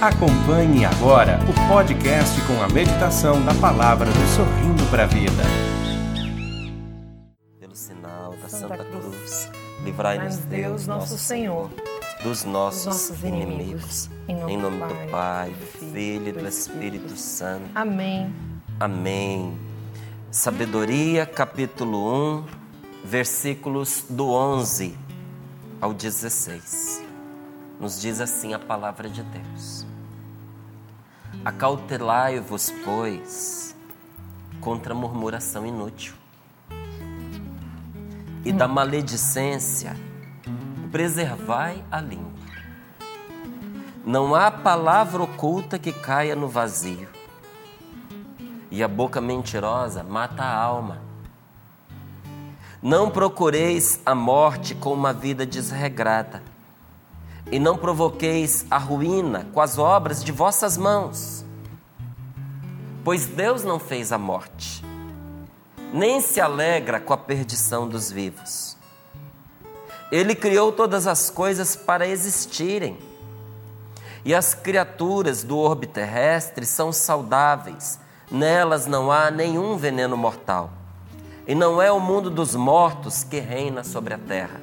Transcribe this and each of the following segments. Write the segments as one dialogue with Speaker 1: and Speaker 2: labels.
Speaker 1: Acompanhe agora o podcast com a meditação da palavra do Sorrindo para a Vida.
Speaker 2: Pelo sinal da Santa, Santa Cruz, livrai-nos Deus, nosso Senhor, dos nossos, nossos inimigos. Em nome, em nome do, Pai, do Pai, do Filho e do Espírito Santo.
Speaker 3: Amém.
Speaker 2: Amém. Sabedoria, capítulo 1, versículos do 11 ao 16. Nos diz assim a palavra de Deus. Acautelai-vos, pois, contra a murmuração inútil. E da maledicência, preservai a língua. Não há palavra oculta que caia no vazio. E a boca mentirosa mata a alma. Não procureis a morte com uma vida desregrada e não provoqueis a ruína com as obras de vossas mãos. Pois Deus não fez a morte, nem se alegra com a perdição dos vivos. Ele criou todas as coisas para existirem, e as criaturas do orbe terrestre são saudáveis, nelas não há nenhum veneno mortal, e não é o mundo dos mortos que reina sobre a terra,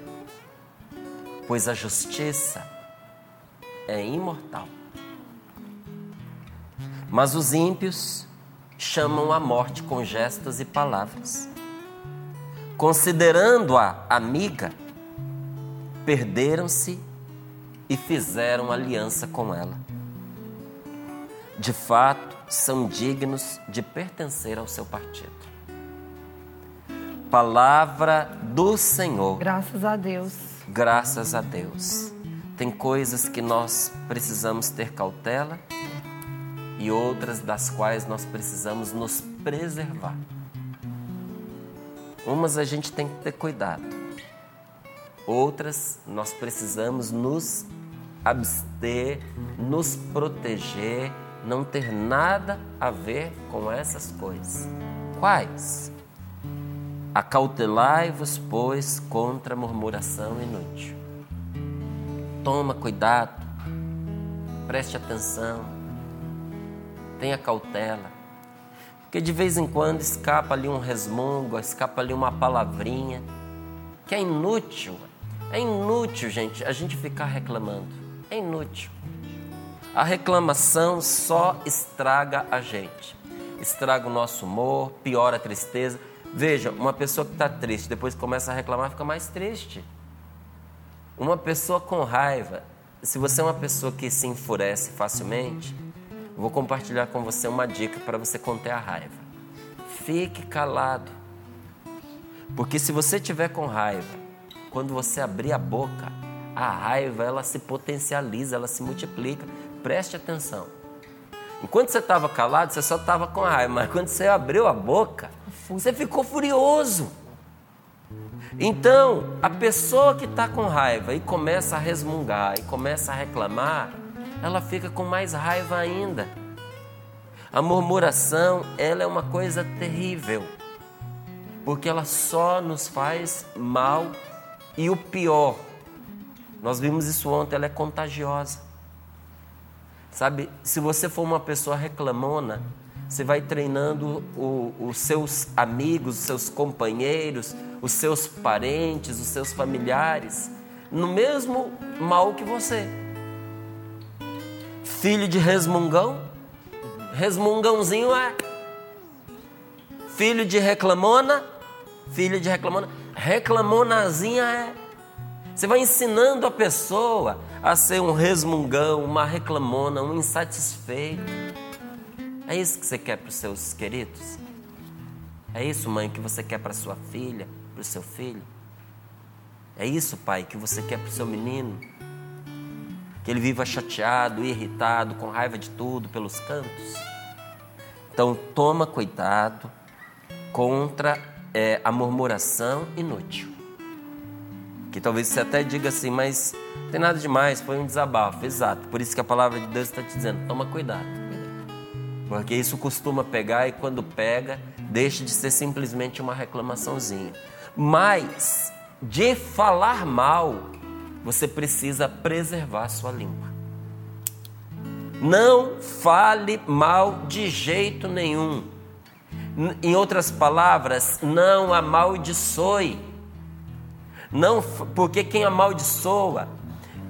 Speaker 2: pois a justiça é imortal. Mas os ímpios chamam a morte com gestos e palavras. Considerando-a amiga, perderam-se e fizeram aliança com ela. De fato, são dignos de pertencer ao seu partido. Palavra do Senhor.
Speaker 3: Graças a Deus.
Speaker 2: Graças a Deus. Tem coisas que nós precisamos ter cautela e outras das quais nós precisamos nos preservar. Umas a gente tem que ter cuidado, outras nós precisamos nos abster, nos proteger, não ter nada a ver com essas coisas. Quais? Acautelai-vos, pois, contra murmuração inútil. Toma cuidado, preste atenção, tenha cautela, porque de vez em quando escapa ali um resmungo, escapa ali uma palavrinha que é inútil. É inútil, gente, a gente ficar reclamando. É inútil. A reclamação só estraga a gente. Estraga o nosso humor, piora a tristeza. Veja, uma pessoa que está triste, depois começa a reclamar, fica mais triste. Uma pessoa com raiva, se você é uma pessoa que se enfurece facilmente, vou compartilhar com você uma dica para você conter a raiva. Fique calado. Porque se você tiver com raiva, quando você abrir a boca, a raiva ela se potencializa, ela se multiplica. Preste atenção. Enquanto você estava calado, você só estava com raiva, mas quando você abriu a boca, você ficou furioso. Então, a pessoa que está com raiva e começa a resmungar e começa a reclamar, ela fica com mais raiva ainda. A murmuração, ela é uma coisa terrível, porque ela só nos faz mal e o pior, nós vimos isso ontem, ela é contagiosa. Sabe, se você for uma pessoa reclamona, você vai treinando o, os seus amigos, os seus companheiros, os seus parentes, os seus familiares, no mesmo mal que você. Filho de resmungão, resmungãozinho é. Filho de reclamona, filho de reclamona, reclamonazinha é. Você vai ensinando a pessoa a ser um resmungão, uma reclamona, um insatisfeito. É isso que você quer para os seus queridos? É isso, mãe, que você quer para sua filha, para o seu filho? É isso, pai, que você quer para o seu menino? Que ele viva chateado, irritado, com raiva de tudo pelos cantos? Então, toma cuidado contra é, a murmuração inútil. Que talvez você até diga assim, mas não tem nada demais, foi um desabafo. Exato, por isso que a palavra de Deus está te dizendo: toma cuidado. Porque isso costuma pegar e quando pega, deixa de ser simplesmente uma reclamaçãozinha. Mas, de falar mal, você precisa preservar sua língua. Não fale mal de jeito nenhum. Em outras palavras, não amaldiçoe. Não, porque quem amaldiçoa,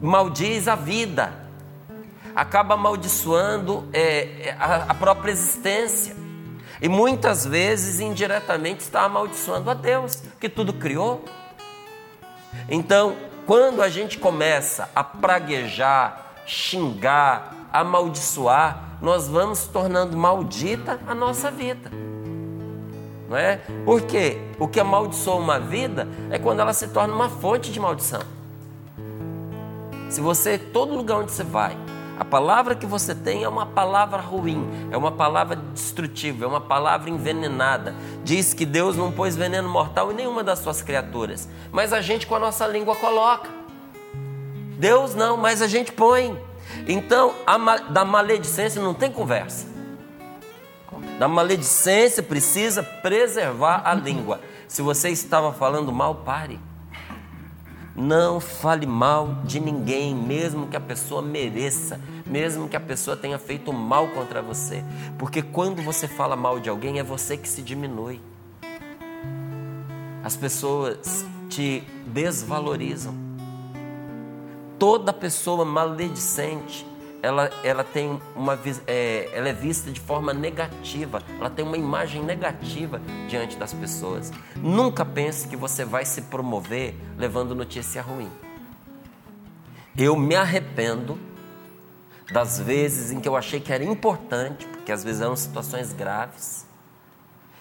Speaker 2: maldiz a vida, acaba amaldiçoando é, é a, a própria existência. E muitas vezes, indiretamente, está amaldiçoando a Deus, que tudo criou. Então, quando a gente começa a praguejar, xingar, amaldiçoar, nós vamos tornando maldita a nossa vida. Não é? Porque o que amaldiçoa uma vida é quando ela se torna uma fonte de maldição. Se você, todo lugar onde você vai, a palavra que você tem é uma palavra ruim, é uma palavra destrutiva, é uma palavra envenenada. Diz que Deus não pôs veneno mortal em nenhuma das suas criaturas, mas a gente com a nossa língua coloca. Deus não, mas a gente põe. Então, a, da maledicência não tem conversa. Da maledicência precisa preservar a língua. Se você estava falando mal, pare. Não fale mal de ninguém, mesmo que a pessoa mereça, mesmo que a pessoa tenha feito mal contra você. Porque quando você fala mal de alguém, é você que se diminui. As pessoas te desvalorizam. Toda pessoa maledicente ela, ela tem uma é, ela é vista de forma negativa, ela tem uma imagem negativa diante das pessoas. Nunca pense que você vai se promover levando notícia ruim. Eu me arrependo das vezes em que eu achei que era importante, porque às vezes eram situações graves,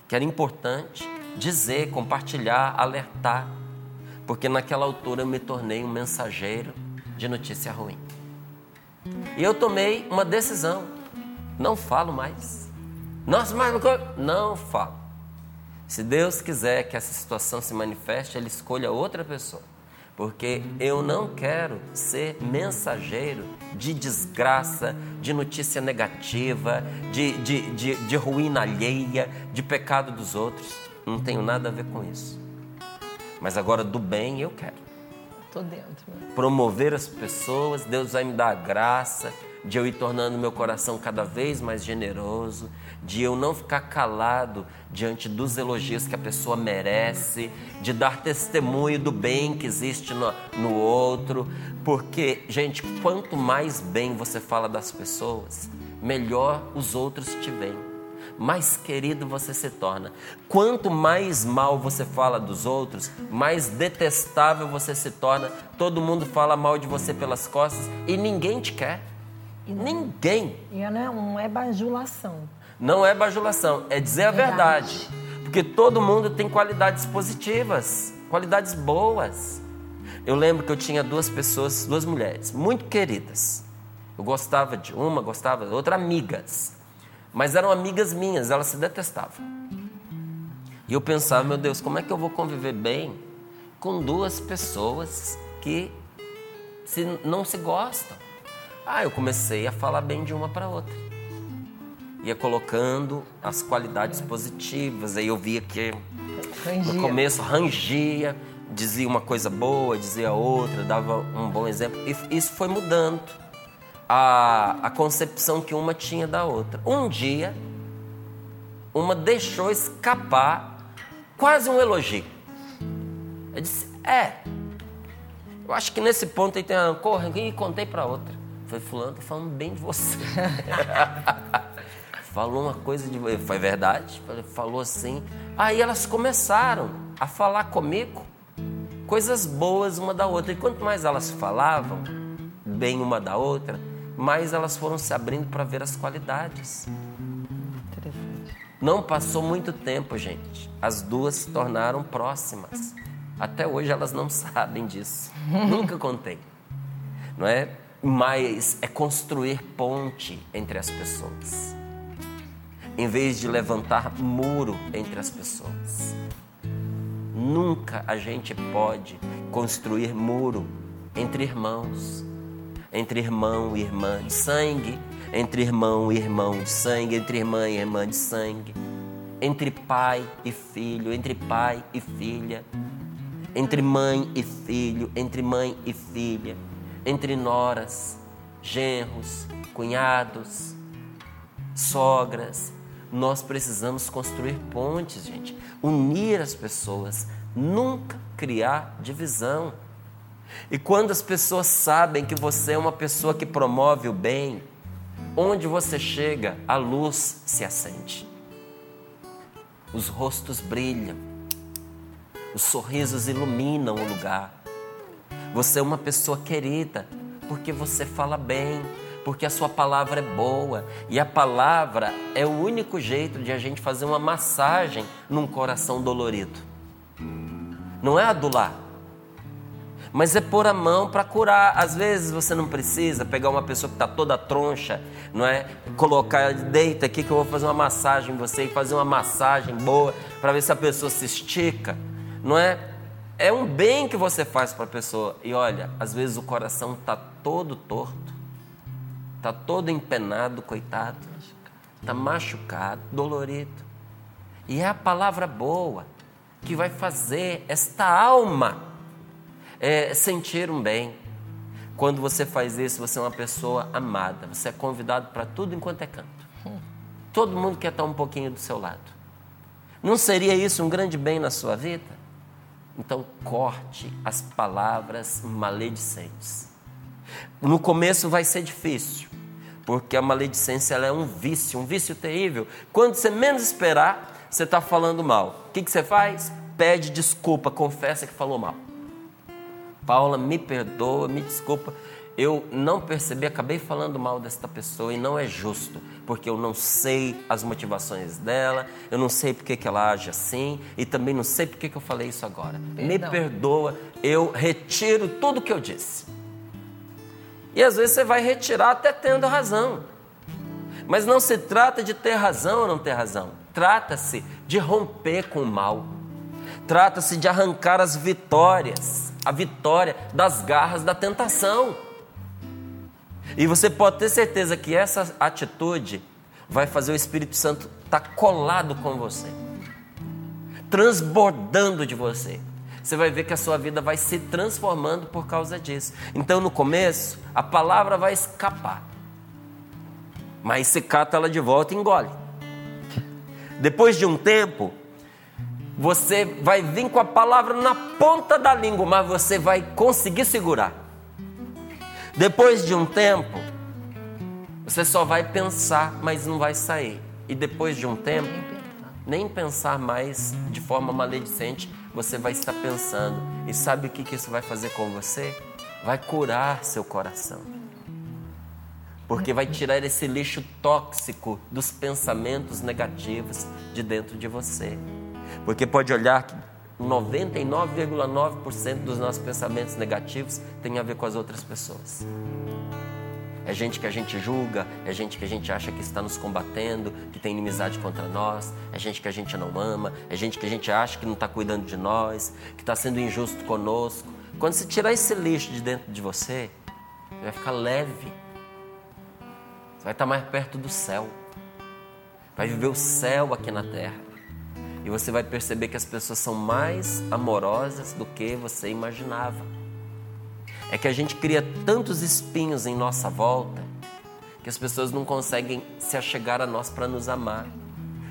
Speaker 2: que era importante dizer, compartilhar, alertar, porque naquela altura eu me tornei um mensageiro de notícia ruim. E eu tomei uma decisão. Não falo mais. Nossa, mas não falo. Se Deus quiser que essa situação se manifeste, Ele escolha outra pessoa. Porque eu não quero ser mensageiro de desgraça, de notícia negativa, de, de, de, de ruína alheia, de pecado dos outros. Não tenho nada a ver com isso. Mas agora do bem eu quero.
Speaker 3: Tô dentro.
Speaker 2: Promover as pessoas, Deus vai me dar a graça de eu ir tornando meu coração cada vez mais generoso, de eu não ficar calado diante dos elogios que a pessoa merece, de dar testemunho do bem que existe no, no outro, porque, gente, quanto mais bem você fala das pessoas, melhor os outros te veem mais querido você se torna. Quanto mais mal você fala dos outros, mais detestável você se torna. Todo mundo fala mal de você pelas costas e ninguém te quer. E ninguém.
Speaker 3: E não é bajulação.
Speaker 2: Não é bajulação, é dizer verdade. a verdade. Porque todo mundo tem qualidades positivas, qualidades boas. Eu lembro que eu tinha duas pessoas, duas mulheres, muito queridas. Eu gostava de uma, gostava da outra, amigas. Mas eram amigas minhas, elas se detestavam. E eu pensava, meu Deus, como é que eu vou conviver bem com duas pessoas que se, não se gostam? Ah, eu comecei a falar bem de uma para outra. Ia colocando as qualidades positivas. Aí eu via que rangia. no começo rangia, dizia uma coisa boa, dizia outra, dava um bom exemplo. E isso foi mudando a, a concepção que uma tinha da outra. Um dia, uma deixou escapar quase um elogio. Eu disse: É, eu acho que nesse ponto aí tem uma corra e contei para outra. Foi fulano, tô falando bem de você. falou uma coisa de foi verdade, falou assim. Aí elas começaram a falar comigo coisas boas uma da outra. E quanto mais elas falavam bem uma da outra, mais elas foram se abrindo para ver as qualidades. Não passou muito tempo, gente. As duas se tornaram próximas. Até hoje elas não sabem disso. Nunca contei. Não é? Mas é construir ponte entre as pessoas. Em vez de levantar muro entre as pessoas. Nunca a gente pode construir muro entre irmãos entre irmão e irmã de sangue, entre irmão e irmão de sangue, entre irmã e irmã de sangue, entre pai e filho, entre pai e filha, entre mãe e filho, entre mãe e filha, entre noras genros, cunhados, sogras. Nós precisamos construir pontes, gente, unir as pessoas, nunca criar divisão. E quando as pessoas sabem que você é uma pessoa que promove o bem, onde você chega, a luz se acende. Os rostos brilham, os sorrisos iluminam o lugar. Você é uma pessoa querida porque você fala bem, porque a sua palavra é boa. E a palavra é o único jeito de a gente fazer uma massagem num coração dolorido. Não é adular, mas é pôr a mão para curar. Às vezes você não precisa pegar uma pessoa que está toda troncha, não é? Colocar, deita aqui que eu vou fazer uma massagem em você e fazer uma massagem boa para ver se a pessoa se estica, não é? É um bem que você faz para a pessoa. E olha, às vezes o coração está todo torto, está todo empenado, coitado, está machucado, dolorido. E é a palavra boa que vai fazer esta alma é, sentir um bem. Quando você faz isso, você é uma pessoa amada. Você é convidado para tudo enquanto é canto. Todo mundo quer estar um pouquinho do seu lado. Não seria isso um grande bem na sua vida? Então, corte as palavras maledicentes. No começo vai ser difícil, porque a maledicência é um vício, um vício terrível. Quando você menos esperar, você está falando mal. O que, que você faz? Pede desculpa, confessa que falou mal. Paula, me perdoa, me desculpa. Eu não percebi, acabei falando mal desta pessoa e não é justo, porque eu não sei as motivações dela, eu não sei porque que ela age assim e também não sei porque que eu falei isso agora. Perdão. Me perdoa, eu retiro tudo que eu disse. E às vezes você vai retirar até tendo razão. Mas não se trata de ter razão ou não ter razão. Trata-se de romper com o mal. Trata-se de arrancar as vitórias a vitória das garras da tentação. E você pode ter certeza que essa atitude vai fazer o Espírito Santo estar tá colado com você, transbordando de você. Você vai ver que a sua vida vai se transformando por causa disso. Então, no começo, a palavra vai escapar, mas se cata ela de volta e engole. Depois de um tempo, você vai vir com a palavra na ponta da língua, mas você vai conseguir segurar. Depois de um tempo, você só vai pensar, mas não vai sair. E depois de um tempo, nem pensar mais de forma maledicente, você vai estar pensando. E sabe o que isso vai fazer com você? Vai curar seu coração. Porque vai tirar esse lixo tóxico dos pensamentos negativos de dentro de você. Porque pode olhar que 99,9% dos nossos pensamentos negativos tem a ver com as outras pessoas. É gente que a gente julga, é gente que a gente acha que está nos combatendo, que tem inimizade contra nós, é gente que a gente não ama, é gente que a gente acha que não está cuidando de nós, que está sendo injusto conosco. Quando você tirar esse lixo de dentro de você, você vai ficar leve, você vai estar mais perto do céu, vai viver o céu aqui na terra. E você vai perceber que as pessoas são mais amorosas do que você imaginava. É que a gente cria tantos espinhos em nossa volta que as pessoas não conseguem se achegar a nós para nos amar.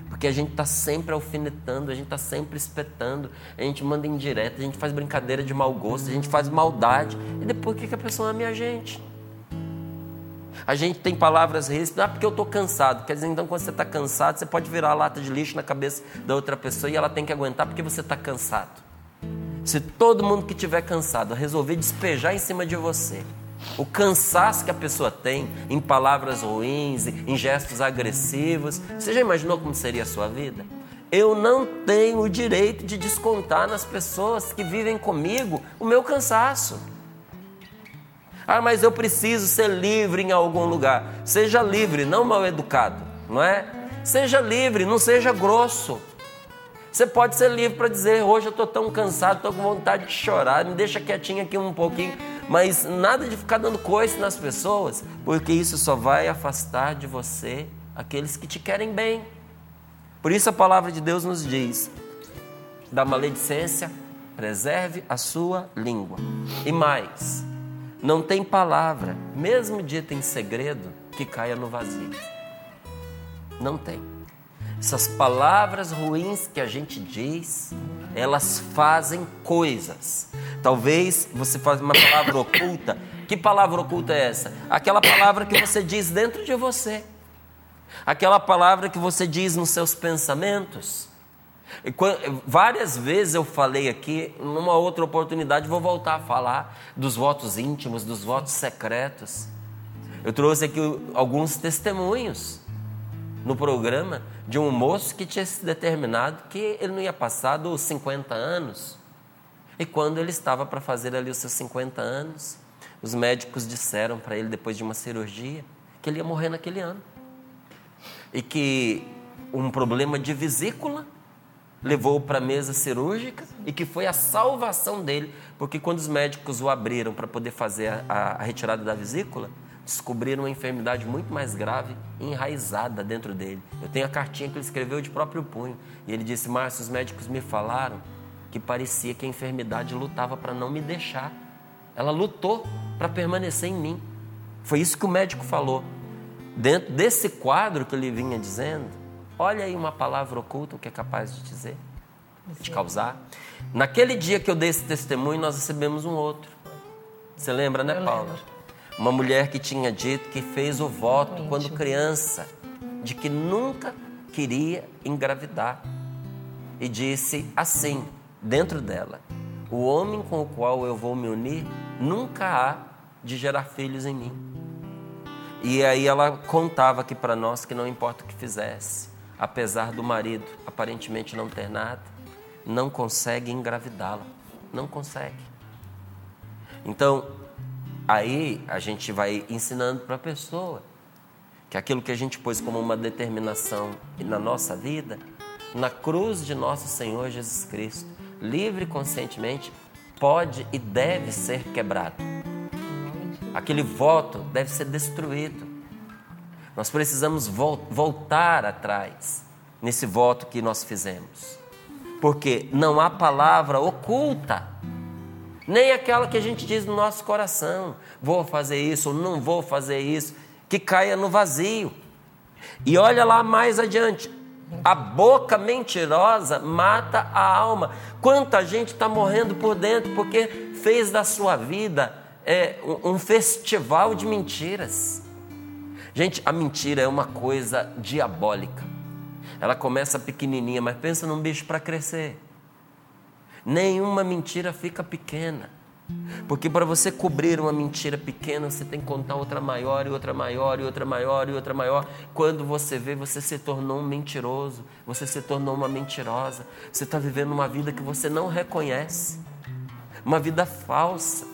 Speaker 2: Porque a gente está sempre alfinetando, a gente está sempre espetando, a gente manda indireta, a gente faz brincadeira de mau gosto, a gente faz maldade. E depois o que, que a pessoa ama a gente? A gente tem palavras ríspidas, ah, porque eu estou cansado. Quer dizer, então, quando você está cansado, você pode virar a lata de lixo na cabeça da outra pessoa e ela tem que aguentar porque você está cansado. Se todo mundo que estiver cansado resolver despejar em cima de você o cansaço que a pessoa tem em palavras ruins, em gestos agressivos, você já imaginou como seria a sua vida? Eu não tenho o direito de descontar nas pessoas que vivem comigo o meu cansaço. Ah, mas eu preciso ser livre em algum lugar. Seja livre, não mal educado, não é? Seja livre, não seja grosso. Você pode ser livre para dizer: hoje eu estou tão cansado, estou com vontade de chorar, me deixa quietinho aqui um pouquinho. Mas nada de ficar dando coice nas pessoas, porque isso só vai afastar de você aqueles que te querem bem. Por isso a palavra de Deus nos diz: da maledicência, preserve a sua língua. E mais, Não tem palavra, mesmo dita em segredo, que caia no vazio. Não tem. Essas palavras ruins que a gente diz, elas fazem coisas. Talvez você faça uma palavra oculta. Que palavra oculta é essa? Aquela palavra que você diz dentro de você. Aquela palavra que você diz nos seus pensamentos. Várias vezes eu falei aqui, numa outra oportunidade vou voltar a falar dos votos íntimos, dos votos secretos. Eu trouxe aqui alguns testemunhos no programa de um moço que tinha se determinado que ele não ia passar dos 50 anos. E quando ele estava para fazer ali os seus 50 anos, os médicos disseram para ele, depois de uma cirurgia, que ele ia morrer naquele ano. E que um problema de vesícula levou para a mesa cirúrgica e que foi a salvação dele, porque quando os médicos o abriram para poder fazer a, a, retirada da vesícula, descobriram uma enfermidade muito mais grave enraizada dentro dele. Eu tenho a cartinha que ele escreveu de próprio punho e ele disse: Márcio, os médicos me falaram que parecia que a enfermidade lutava para não me deixar. Ela lutou para permanecer em mim. Foi isso que o médico falou. Dentro desse quadro que ele vinha dizendo, olha aí uma palavra oculta o que é capaz de dizer, de causar. Naquele dia que eu dei esse testemunho, nós recebemos um outro. Você lembra, né, Paula? Uma mulher que tinha dito que fez o voto quando criança de que nunca queria engravidar. E disse assim: dentro dela: O homem com o qual eu vou me unir nunca há de gerar filhos em mim. E aí ela contava aqui para nós que não importa o que fizesse, apesar do marido aparentemente não ter nada, não consegue engravidá-la. Não consegue. Então, aí a gente vai ensinando para a pessoa que aquilo que a gente pôs como uma determinação na nossa vida, na cruz de nosso Senhor Jesus Cristo, livre e conscientemente, pode e deve ser quebrado. Aquele voto deve ser destruído. Nós precisamos voltar atrás nesse voto que nós fizemos. Porque não há palavra oculta, nem aquela que a gente diz no nosso coração: vou fazer isso ou não vou fazer isso, que caia no vazio. E olha lá mais adiante: a boca mentirosa mata a alma. Quanta gente está morrendo por dentro porque fez da sua vida é, um festival de mentiras. Gente, a mentira é uma coisa diabólica. Ela começa pequenininha, mas pensa num bicho para crescer. Nenhuma mentira fica pequena. Porque para você cobrir uma mentira pequena, você tem que contar outra maior, e outra maior, e outra maior, e outra maior. Quando você vê, você se tornou um mentiroso, você se tornou uma mentirosa. Você está vivendo uma vida que você não reconhece, uma vida falsa.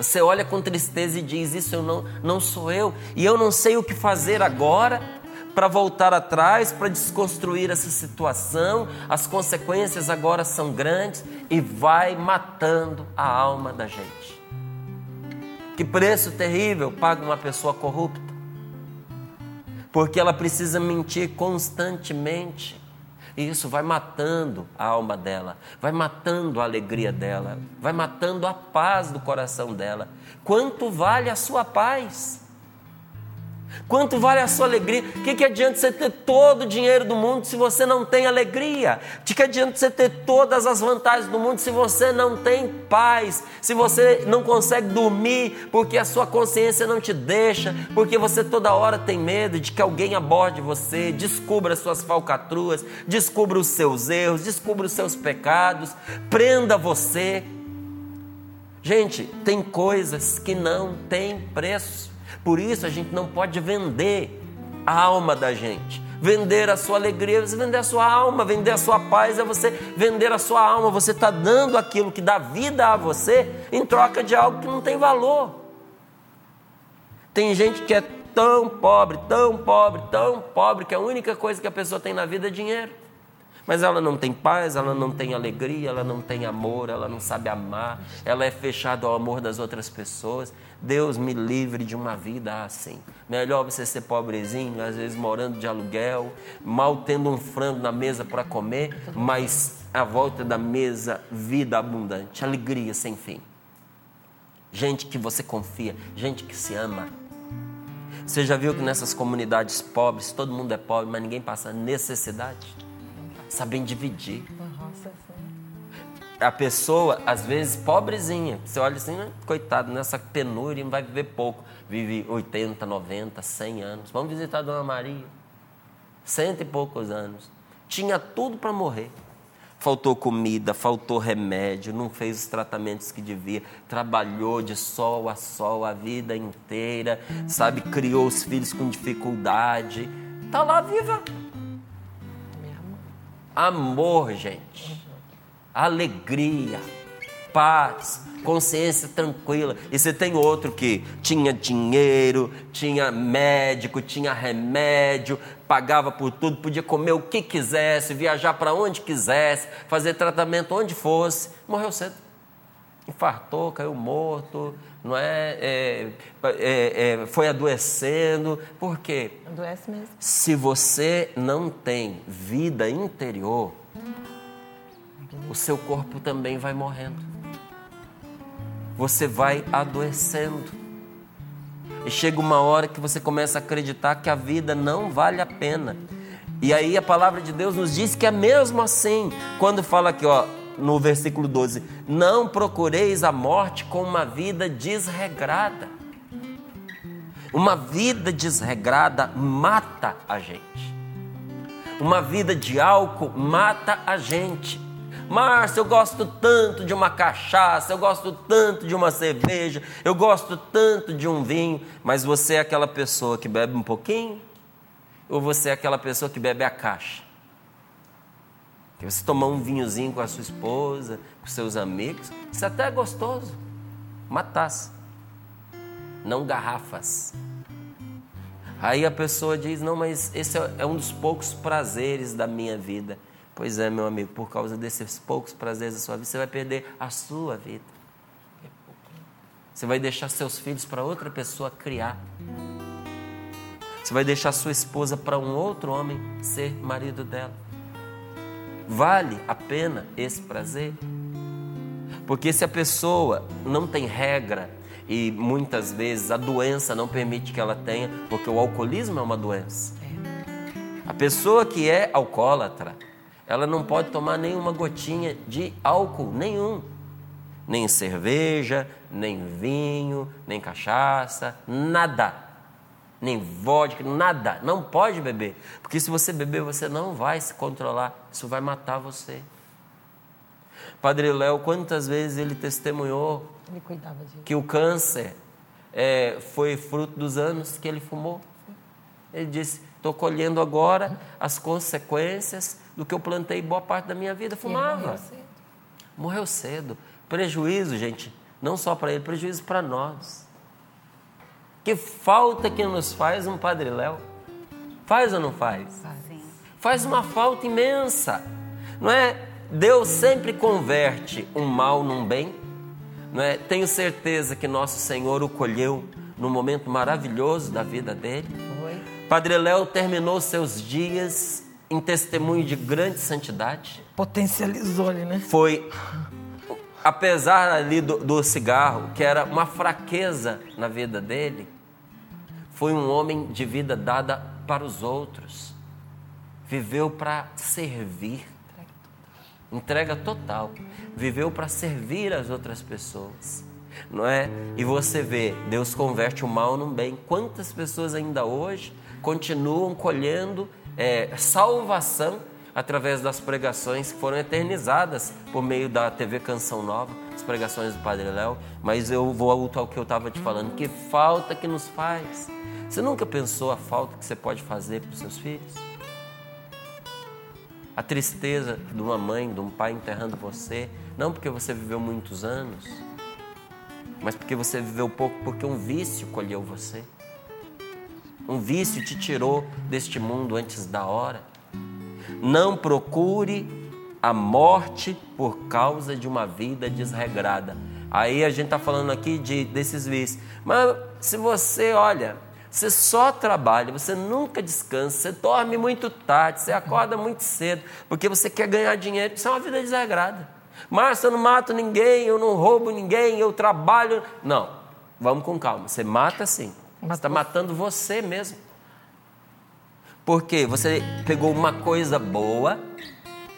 Speaker 2: Você olha com tristeza e diz: Isso eu não, não sou eu, e eu não sei o que fazer agora para voltar atrás, para desconstruir essa situação. As consequências agora são grandes e vai matando a alma da gente. Que preço terrível paga uma pessoa corrupta? Porque ela precisa mentir constantemente. E isso vai matando a alma dela, vai matando a alegria dela, vai matando a paz do coração dela. Quanto vale a sua paz? Quanto vale a sua alegria? O que, que adianta você ter todo o dinheiro do mundo se você não tem alegria? De que adianta você ter todas as vantagens do mundo se você não tem paz? Se você não consegue dormir porque a sua consciência não te deixa, porque você toda hora tem medo de que alguém aborde você, descubra as suas falcatruas, descubra os seus erros, descubra os seus pecados, prenda você. Gente, tem coisas que não têm preço. Por isso a gente não pode vender a alma da gente. Vender a sua alegria é você vender a sua alma, vender a sua paz é você vender a sua alma. Você está dando aquilo que dá vida a você em troca de algo que não tem valor. Tem gente que é tão pobre, tão pobre, tão pobre, que a única coisa que a pessoa tem na vida é dinheiro. Mas ela não tem paz, ela não tem alegria, ela não tem amor, ela não sabe amar, ela é fechada ao amor das outras pessoas. Deus me livre de uma vida assim. Melhor você ser pobrezinho, às vezes morando de aluguel, mal tendo um frango na mesa para comer, mas à volta da mesa, vida abundante, alegria sem fim. gente que você confia, gente que se ama. Você já viu que nessas comunidades pobres, todo mundo é pobre, mas ninguém passa necessidade? Sabem dividir.
Speaker 3: Nossa,
Speaker 2: A pessoa, às vezes, pobrezinha, você olha assim, né? coitado, nessa penúria, vai viver pouco. Vive 80, 90, 100 anos. Vamos visitar a Dona Maria. Cento e poucos anos. Tinha tudo para morrer. Faltou comida, faltou remédio, não fez os tratamentos que devia, trabalhou de sol a sol a vida inteira, sabe, criou os filhos com dificuldade. Tá lá viva. Amor, gente. Alegria, paz, consciência tranquila. E você tem outro que tinha dinheiro, tinha médico, tinha remédio, pagava por tudo, podia comer o que quisesse, viajar para onde quisesse, fazer tratamento onde fosse, morreu cedo. Infartou, caiu morto, não é? é, é, é foi adoecendo. Por quê?
Speaker 3: Adoece mesmo.
Speaker 2: Se você não tem vida interior, o seu corpo também vai morrendo. Você vai adoecendo. E chega uma hora que você começa a acreditar que a vida não vale a pena. E aí a palavra de Deus nos diz que é mesmo assim, quando fala aqui, ó, no versículo 12: Não procureis a morte com uma vida desregrada. Uma vida desregrada mata a gente. Uma vida de álcool mata a gente. Márcio, eu gosto tanto de uma cachaça, eu gosto tanto de uma cerveja, eu gosto tanto de um vinho, mas você é aquela pessoa que bebe um pouquinho? Ou você é aquela pessoa que bebe a caixa? Que você tomar um vinhozinho com a sua esposa, com seus amigos, isso até é gostoso. Taça, não garrafas. Aí a pessoa diz: Não, mas esse é um dos poucos prazeres da minha vida. Pois é, meu amigo, por causa desses poucos prazeres da sua vida, você vai perder a sua vida. Você vai deixar seus filhos para outra pessoa criar. Você vai deixar sua esposa para um outro homem ser marido dela. Vale a pena esse prazer? Porque se a pessoa não tem regra e muitas vezes a doença não permite que ela tenha, porque o alcoolismo é uma doença. A pessoa que é alcoólatra, ela não pode tomar nenhuma gotinha de álcool nenhum. Nem cerveja, nem vinho, nem cachaça, nada. Nem vodka, nada. Não pode beber. Porque se você beber, você não vai se controlar. Isso vai matar você. Padre Léo, quantas vezes ele testemunhou
Speaker 3: Ele
Speaker 2: que o câncer é, foi fruto dos anos que ele fumou? Ele disse: Estou colhendo agora as consequências do que eu plantei boa parte da minha vida. Fumava.
Speaker 3: morreu cedo.
Speaker 2: Morreu cedo. Prejuízo, gente, não só para ele, prejuízo para nós. Que falta que nos faz um Padre Léo? Faz ou não faz?
Speaker 4: Sim.
Speaker 2: Faz uma falta imensa. Não é? Deus sempre converte um mal num bem. Não é? Tenho certeza que nosso Senhor o colheu num momento maravilhoso da vida dele.
Speaker 3: Foi.
Speaker 2: Padre Léo terminou seus dias em testemunho de grande santidade.
Speaker 3: Potencializou ele, né?
Speaker 2: Foi, apesar ali do, do cigarro, que era uma fraqueza na vida dele, foi um homem de vida dada para os outros. Viveu para servir. Entrega total. Viveu para servir as outras pessoas. Não é? E você vê, Deus converte o mal num bem. Quantas pessoas ainda hoje continuam colhendo é, salvação através das pregações que foram eternizadas por meio da TV Canção Nova, as pregações do Padre Léo. Mas eu vou ao que eu estava te falando. Que falta que nos faz. Você nunca pensou a falta que você pode fazer para os seus filhos? A tristeza de uma mãe, de um pai enterrando você, não porque você viveu muitos anos, mas porque você viveu pouco, porque um vício colheu você. Um vício te tirou deste mundo antes da hora. Não procure a morte por causa de uma vida desregrada. Aí a gente está falando aqui de, desses vícios. Mas se você, olha, você só trabalha, você nunca descansa, você dorme muito tarde, você acorda muito cedo, porque você quer ganhar dinheiro, isso é uma vida desregrada. Márcio, eu não mato ninguém, eu não roubo ninguém, eu trabalho. Não, vamos com calma. Você mata sim. Você está matando você mesmo. Porque você pegou uma coisa boa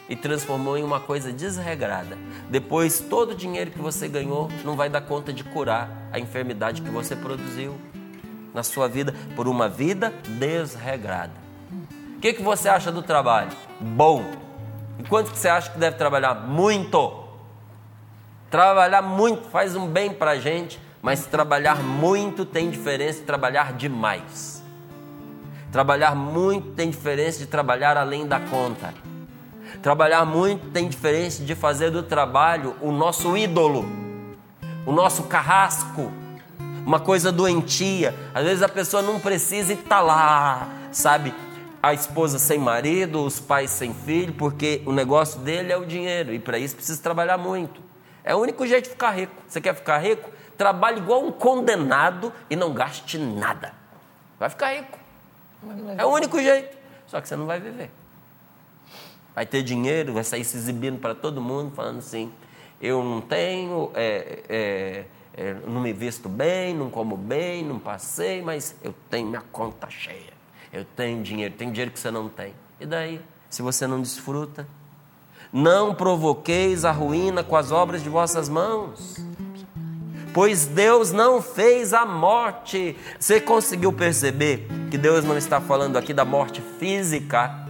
Speaker 2: e transformou em uma coisa desregrada. Depois, todo o dinheiro que você ganhou não vai dar conta de curar a enfermidade que você produziu na sua vida por uma vida desregrada. O que, que você acha do trabalho? Bom. E quanto que você acha que deve trabalhar? Muito. Trabalhar muito faz um bem para a gente, mas trabalhar muito tem diferença de trabalhar demais. Trabalhar muito tem diferença de trabalhar além da conta. Trabalhar muito tem diferença de fazer do trabalho o nosso ídolo, o nosso carrasco, uma coisa doentia. Às vezes a pessoa não precisa estar lá, sabe? A esposa sem marido, os pais sem filho, porque o negócio dele é o dinheiro e para isso precisa trabalhar muito. É o único jeito de ficar rico. Você quer ficar rico? Trabalhe igual um condenado e não gaste nada. Vai ficar rico. É o único jeito. Só que você não vai viver. Vai ter dinheiro, vai sair se exibindo para todo mundo, falando assim: eu não tenho, é, é, é, não me visto bem, não como bem, não passei, mas eu tenho minha conta cheia. Eu tenho dinheiro, tem dinheiro que você não tem. E daí? Se você não desfruta? Não provoqueis a ruína com as obras de vossas mãos pois Deus não fez a morte. Você conseguiu perceber que Deus não está falando aqui da morte física?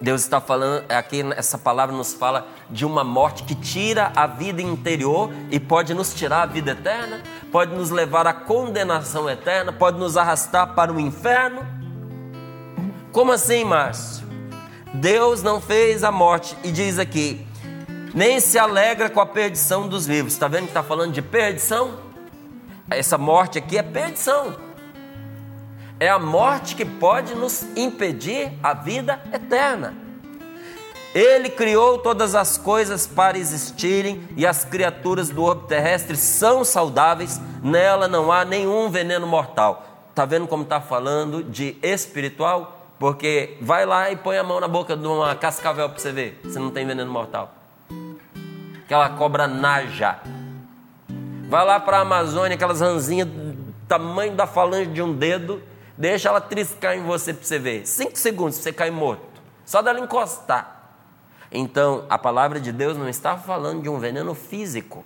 Speaker 2: Deus está falando, aqui essa palavra nos fala de uma morte que tira a vida interior e pode nos tirar a vida eterna, pode nos levar à condenação eterna, pode nos arrastar para o inferno. Como assim, Márcio? Deus não fez a morte e diz aqui: nem se alegra com a perdição dos vivos. Está vendo que está falando de perdição? Essa morte aqui é perdição. É a morte que pode nos impedir a vida eterna. Ele criou todas as coisas para existirem e as criaturas do orbe terrestre são saudáveis, nela não há nenhum veneno mortal. Está vendo como está falando de espiritual? Porque vai lá e põe a mão na boca de uma cascavel para você ver se não tem veneno mortal. Aquela cobra naja. Vai lá para a Amazônia, aquelas ranzinhas tamanho da falange de um dedo Deixa ela triscar em você para você ver. Cinco segundos você cai morto. Só dela encostar. Então, a palavra de Deus não está falando de um veneno físico.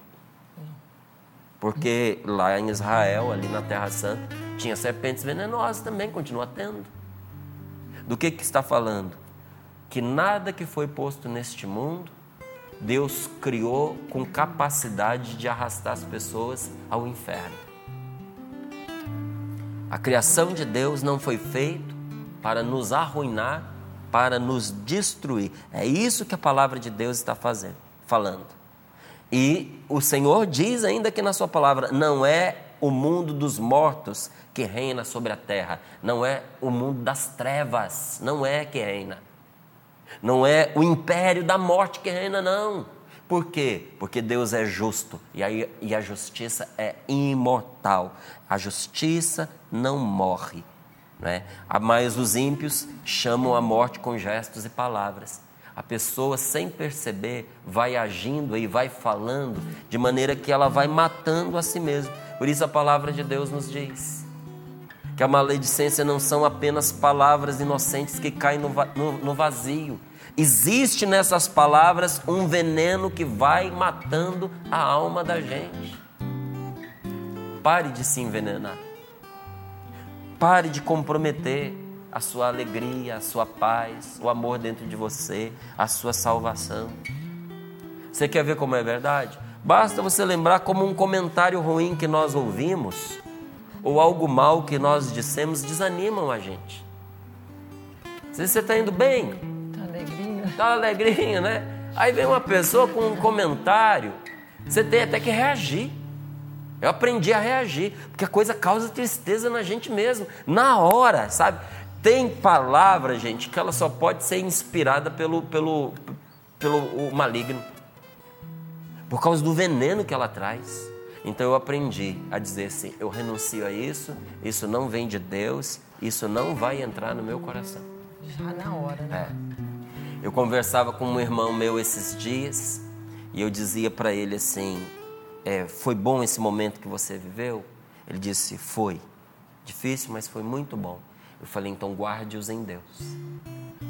Speaker 2: Porque lá em Israel, ali na Terra Santa, tinha serpentes venenosas também, continua tendo. Do que, que está falando? Que nada que foi posto neste mundo, Deus criou com capacidade de arrastar as pessoas ao inferno. A criação de Deus não foi feita para nos arruinar, para nos destruir. É isso que a palavra de Deus está fazendo, falando. E o Senhor diz ainda que na sua palavra não é o mundo dos mortos que reina sobre a terra, não é o mundo das trevas, não é que reina. Não é o império da morte que reina, não. Por quê? Porque Deus é justo e, aí, e a justiça é imortal. A justiça não morre. Né? Mas os ímpios chamam a morte com gestos e palavras. A pessoa, sem perceber, vai agindo e vai falando de maneira que ela vai matando a si mesma. Por isso a palavra de Deus nos diz que a maledicência não são apenas palavras inocentes que caem no vazio, Existe nessas palavras um veneno que vai matando a alma da gente. Pare de se envenenar. Pare de comprometer a sua alegria, a sua paz, o amor dentro de você, a sua salvação. Você quer ver como é verdade? Basta você lembrar como um comentário ruim que nós ouvimos ou algo mal que nós dissemos desanimam a gente. Se você está indo bem, tá alegrinho, né? Aí vem uma pessoa com um comentário, você tem até que reagir. Eu aprendi a reagir, porque a coisa causa tristeza na gente mesmo, na hora, sabe? Tem palavra, gente, que ela só pode ser inspirada pelo, pelo, pelo maligno, por causa do veneno que ela traz. Então eu aprendi a dizer assim: eu renuncio a isso, isso não vem de Deus, isso não vai entrar no meu coração.
Speaker 3: Já na hora, né?
Speaker 2: É. Eu conversava com um irmão meu esses dias E eu dizia para ele assim: é, Foi bom esse momento que você viveu? Ele disse: Foi. Difícil, mas foi muito bom. Eu falei: Então guarde-os em Deus.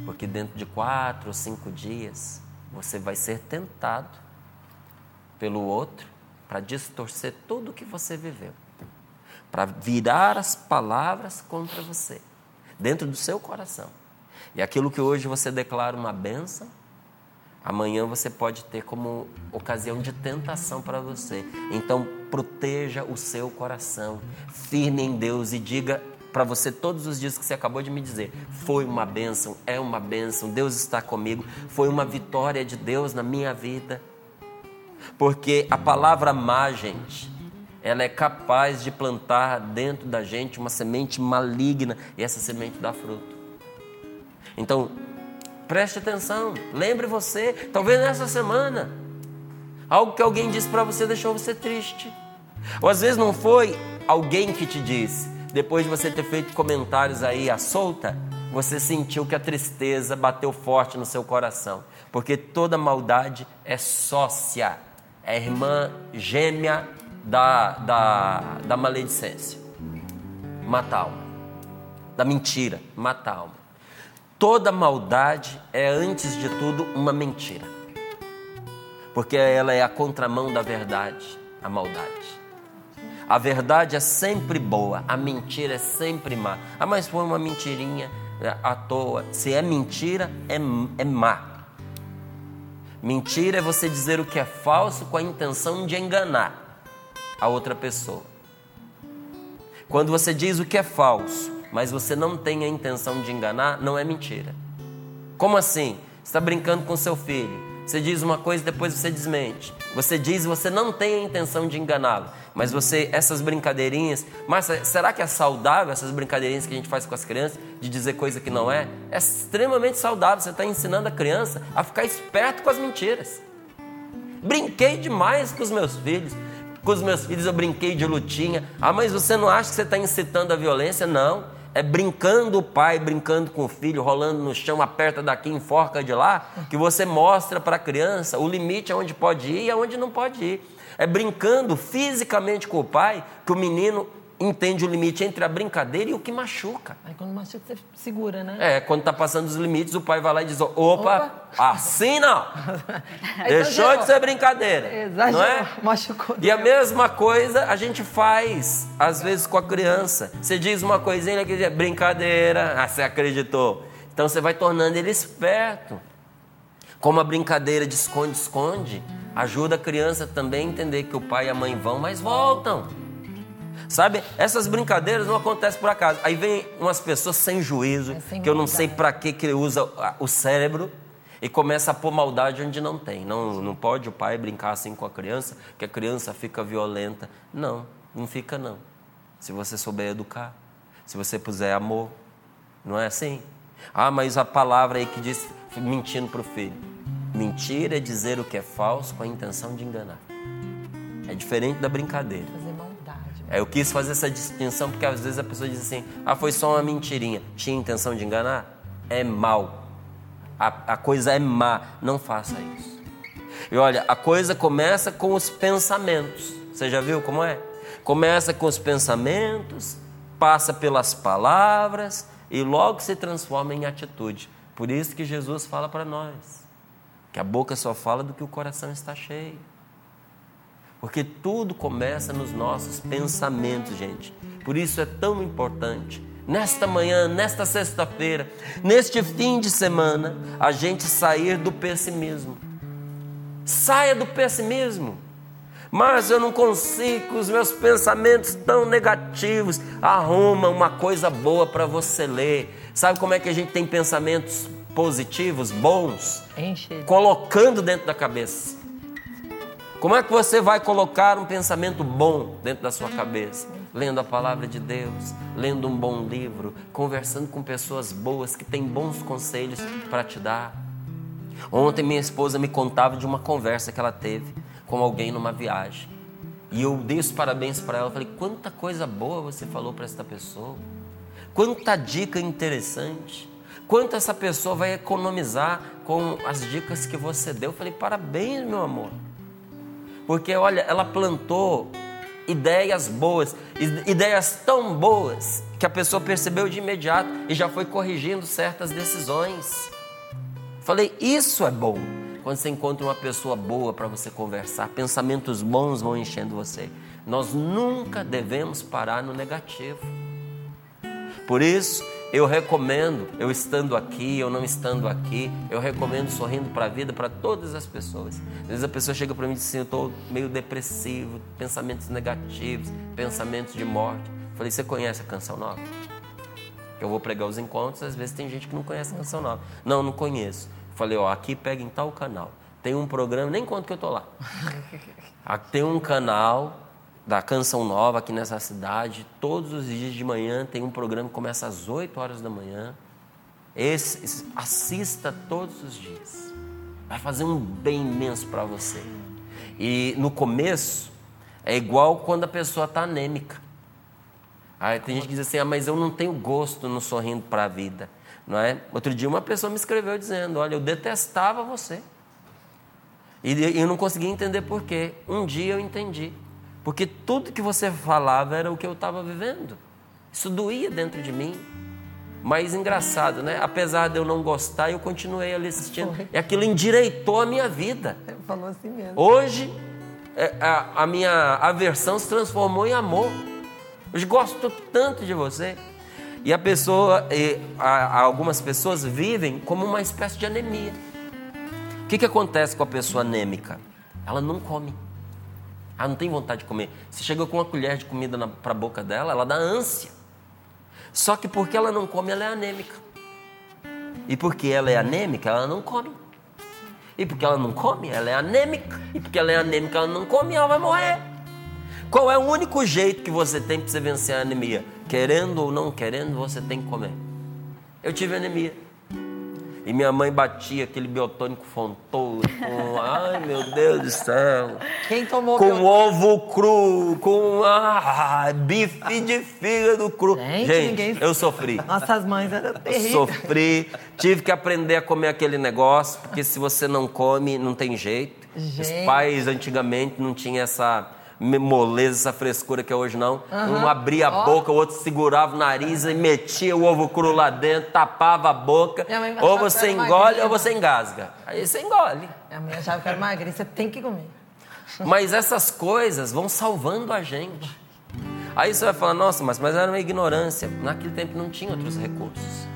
Speaker 2: Porque dentro de quatro ou cinco dias você vai ser tentado pelo outro para distorcer tudo o que você viveu, para virar as palavras contra você, dentro do seu coração. E aquilo que hoje você declara uma benção, amanhã você pode ter como ocasião de tentação para você. Então, proteja o seu coração, firme em Deus e diga para você todos os dias que você acabou de me dizer: foi uma bênção, é uma bênção, Deus está comigo, foi uma vitória de Deus na minha vida. Porque a palavra má, gente, ela é capaz de plantar dentro da gente uma semente maligna e essa semente dá fruto. Então, preste atenção, lembre você, talvez nessa semana, algo que alguém disse para você deixou você triste. Ou às vezes não foi alguém que te disse, depois de você ter feito comentários aí à solta, você sentiu que a tristeza bateu forte no seu coração. Porque toda maldade é sócia, é irmã gêmea da, da, da maledicência. Mata a alma. Da mentira, mata a alma. Toda maldade é, antes de tudo, uma mentira. Porque ela é a contramão da verdade, a maldade. A verdade é sempre boa, a mentira é sempre má. Ah, mas foi uma mentirinha é, à toa. Se é mentira, é, é má. Mentira é você dizer o que é falso com a intenção de enganar a outra pessoa. Quando você diz o que é falso mas você não tem a intenção de enganar, não é mentira. Como assim? Você está brincando com seu filho. Você diz uma coisa e depois você desmente. Você diz você não tem a intenção de enganá-lo. Mas você, essas brincadeirinhas, mas será que é saudável essas brincadeirinhas que a gente faz com as crianças, de dizer coisa que não é? É extremamente saudável. Você está ensinando a criança a ficar esperto com as mentiras. Brinquei demais com os meus filhos. Com os meus filhos eu brinquei de lutinha. Ah, mas você não acha que você está incitando a violência? Não é brincando o pai, brincando com o filho, rolando no chão, aperta daqui, enforca de lá, que você mostra para a criança o limite aonde pode ir e aonde não pode ir. É brincando fisicamente com o pai que o menino entende o limite entre a brincadeira e o que machuca.
Speaker 3: Aí quando machuca, você segura, né?
Speaker 2: É, quando tá passando os limites, o pai vai lá e diz: opa, opa. assim não! Deixou de ser brincadeira. Exagerou, não é?
Speaker 3: machucou.
Speaker 2: E a mesma coisa a gente faz, às vezes, com a criança. Você diz uma coisinha que diz brincadeira, ah, você acreditou. Então você vai tornando ele esperto. Como a brincadeira de esconde-esconde, ajuda a criança também a entender que o pai e a mãe vão, mas voltam. Sabe? Essas brincadeiras não acontecem por acaso. Aí vem umas pessoas sem juízo, é sem que eu não sei para que que usa o cérebro e começa a pôr maldade onde não tem. Não, não pode o pai brincar assim com a criança, que a criança fica violenta. Não, não fica não. Se você souber educar, se você puser amor, não é assim? Ah, mas a palavra aí que diz mentindo para o filho. Mentira é dizer o que é falso com a intenção de enganar. É diferente da brincadeira. É, eu quis fazer essa distinção porque às vezes a pessoa diz assim: ah, foi só uma mentirinha. Tinha intenção de enganar? É mal. A, a coisa é má. Não faça isso. E olha, a coisa começa com os pensamentos. Você já viu como é? Começa com os pensamentos, passa pelas palavras e logo se transforma em atitude. Por isso que Jesus fala para nós que a boca só fala do que o coração está cheio. Porque tudo começa nos nossos pensamentos, gente. Por isso é tão importante. Nesta manhã, nesta sexta-feira, neste fim de semana, a gente sair do pessimismo. Saia do pessimismo. Mas eu não consigo, os meus pensamentos tão negativos. Arruma uma coisa boa para você ler. Sabe como é que a gente tem pensamentos positivos, bons?
Speaker 3: Enche.
Speaker 2: Colocando dentro da cabeça. Como é que você vai colocar um pensamento bom dentro da sua cabeça? Lendo a palavra de Deus, lendo um bom livro, conversando com pessoas boas que têm bons conselhos para te dar. Ontem minha esposa me contava de uma conversa que ela teve com alguém numa viagem. E eu dei os parabéns para ela. Falei: quanta coisa boa você falou para esta pessoa. Quanta dica interessante. Quanto essa pessoa vai economizar com as dicas que você deu. Eu falei: parabéns, meu amor. Porque, olha, ela plantou ideias boas, ideias tão boas que a pessoa percebeu de imediato e já foi corrigindo certas decisões. Falei, isso é bom. Quando você encontra uma pessoa boa para você conversar, pensamentos bons vão enchendo você. Nós nunca devemos parar no negativo. Por isso, eu recomendo, eu estando aqui, eu não estando aqui, eu recomendo sorrindo para a vida para todas as pessoas. Às vezes a pessoa chega para mim e diz assim: Eu estou meio depressivo, pensamentos negativos, pensamentos de morte. Eu falei: Você conhece a canção nova? Eu vou pregar os encontros, às vezes tem gente que não conhece a canção nova. Não, não conheço. Eu falei: Ó, aqui pega em tal canal. Tem um programa, nem conto que eu estou lá. Aqui tem um canal da Canção Nova aqui nessa cidade. Todos os dias de manhã tem um programa que começa às 8 horas da manhã. Esse, assista todos os dias. Vai fazer um bem imenso para você. E no começo é igual quando a pessoa está anêmica. Aí tem gente que diz assim: ah, mas eu não tenho gosto no sorrindo para a vida. Não é? Outro dia uma pessoa me escreveu dizendo: olha, eu detestava você. E eu não conseguia entender por quê. Um dia eu entendi. Porque tudo que você falava era o que eu estava vivendo. Isso doía dentro de mim. Mas engraçado, né? Apesar de eu não gostar, eu continuei ali assistindo. Foi. E aquilo endireitou a minha vida.
Speaker 3: Falou assim mesmo.
Speaker 2: Hoje, é, a, a minha aversão se transformou em amor. Hoje gosto tanto de você. E a pessoa, e a, algumas pessoas vivem como uma espécie de anemia. O que, que acontece com a pessoa anêmica? Ela não come. Ah, não tem vontade de comer. Você chega com uma colher de comida para a boca dela, ela dá ânsia. Só que porque ela não come, ela é anêmica. E porque ela é anêmica, ela não come. E porque ela não come, ela é anêmica. E porque ela é anêmica, ela não come, ela vai morrer. Qual é o único jeito que você tem para você vencer a anemia? Querendo ou não querendo, você tem que comer. Eu tive anemia. E minha mãe batia aquele biotônico fontoura com, ai meu Deus do céu.
Speaker 3: Quem tomou
Speaker 2: Com biotônico? ovo cru, com ah, bife de fígado cru.
Speaker 3: Gente, Gente ninguém...
Speaker 2: eu sofri.
Speaker 3: Nossas mães eram terríveis.
Speaker 2: Sofri, tive que aprender a comer aquele negócio, porque se você não come, não tem jeito. Gente. Os pais antigamente não tinham essa moleza, essa frescura que é hoje não. Uhum. Um abria a oh. boca, o outro segurava o nariz e metia o ovo cru lá dentro, tapava a boca. Ou você engole ou você engasga. Aí você engole.
Speaker 3: Minha mãe achava que era magrinha, você tem que comer.
Speaker 2: Mas essas coisas vão salvando a gente. Aí você vai falar, nossa, mas, mas era uma ignorância. Naquele tempo não tinha outros recursos.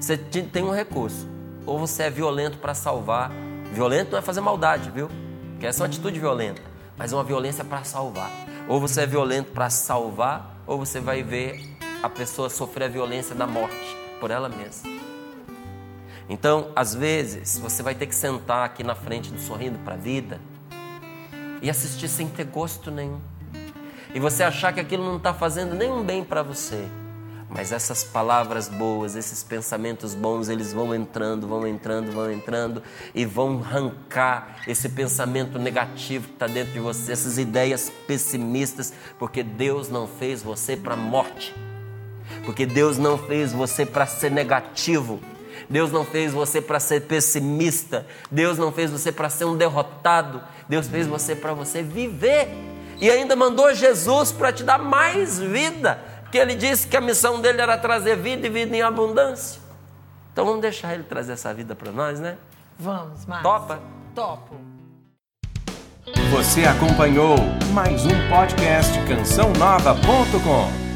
Speaker 2: Você tem um recurso. Ou você é violento para salvar. Violento não é fazer maldade, viu? Porque essa é uma atitude violenta mas uma violência para salvar. Ou você é violento para salvar, ou você vai ver a pessoa sofrer a violência da morte por ela mesma. Então, às vezes, você vai ter que sentar aqui na frente do sorrindo para a vida e assistir sem ter gosto nenhum. E você achar que aquilo não está fazendo nenhum bem para você. Mas essas palavras boas, esses pensamentos bons, eles vão entrando, vão entrando, vão entrando e vão arrancar esse pensamento negativo que está dentro de você, essas ideias pessimistas, porque Deus não fez você para a morte, porque Deus não fez você para ser negativo. Deus não fez você para ser pessimista. Deus não fez você para ser um derrotado. Deus fez você para você viver. E ainda mandou Jesus para te dar mais vida que ele disse que a missão dele era trazer vida e vida em abundância. Então vamos deixar ele trazer essa vida para nós, né?
Speaker 3: Vamos, Márcio.
Speaker 2: Topa?
Speaker 3: Topo.
Speaker 1: Você acompanhou mais um podcast cançãonova.com.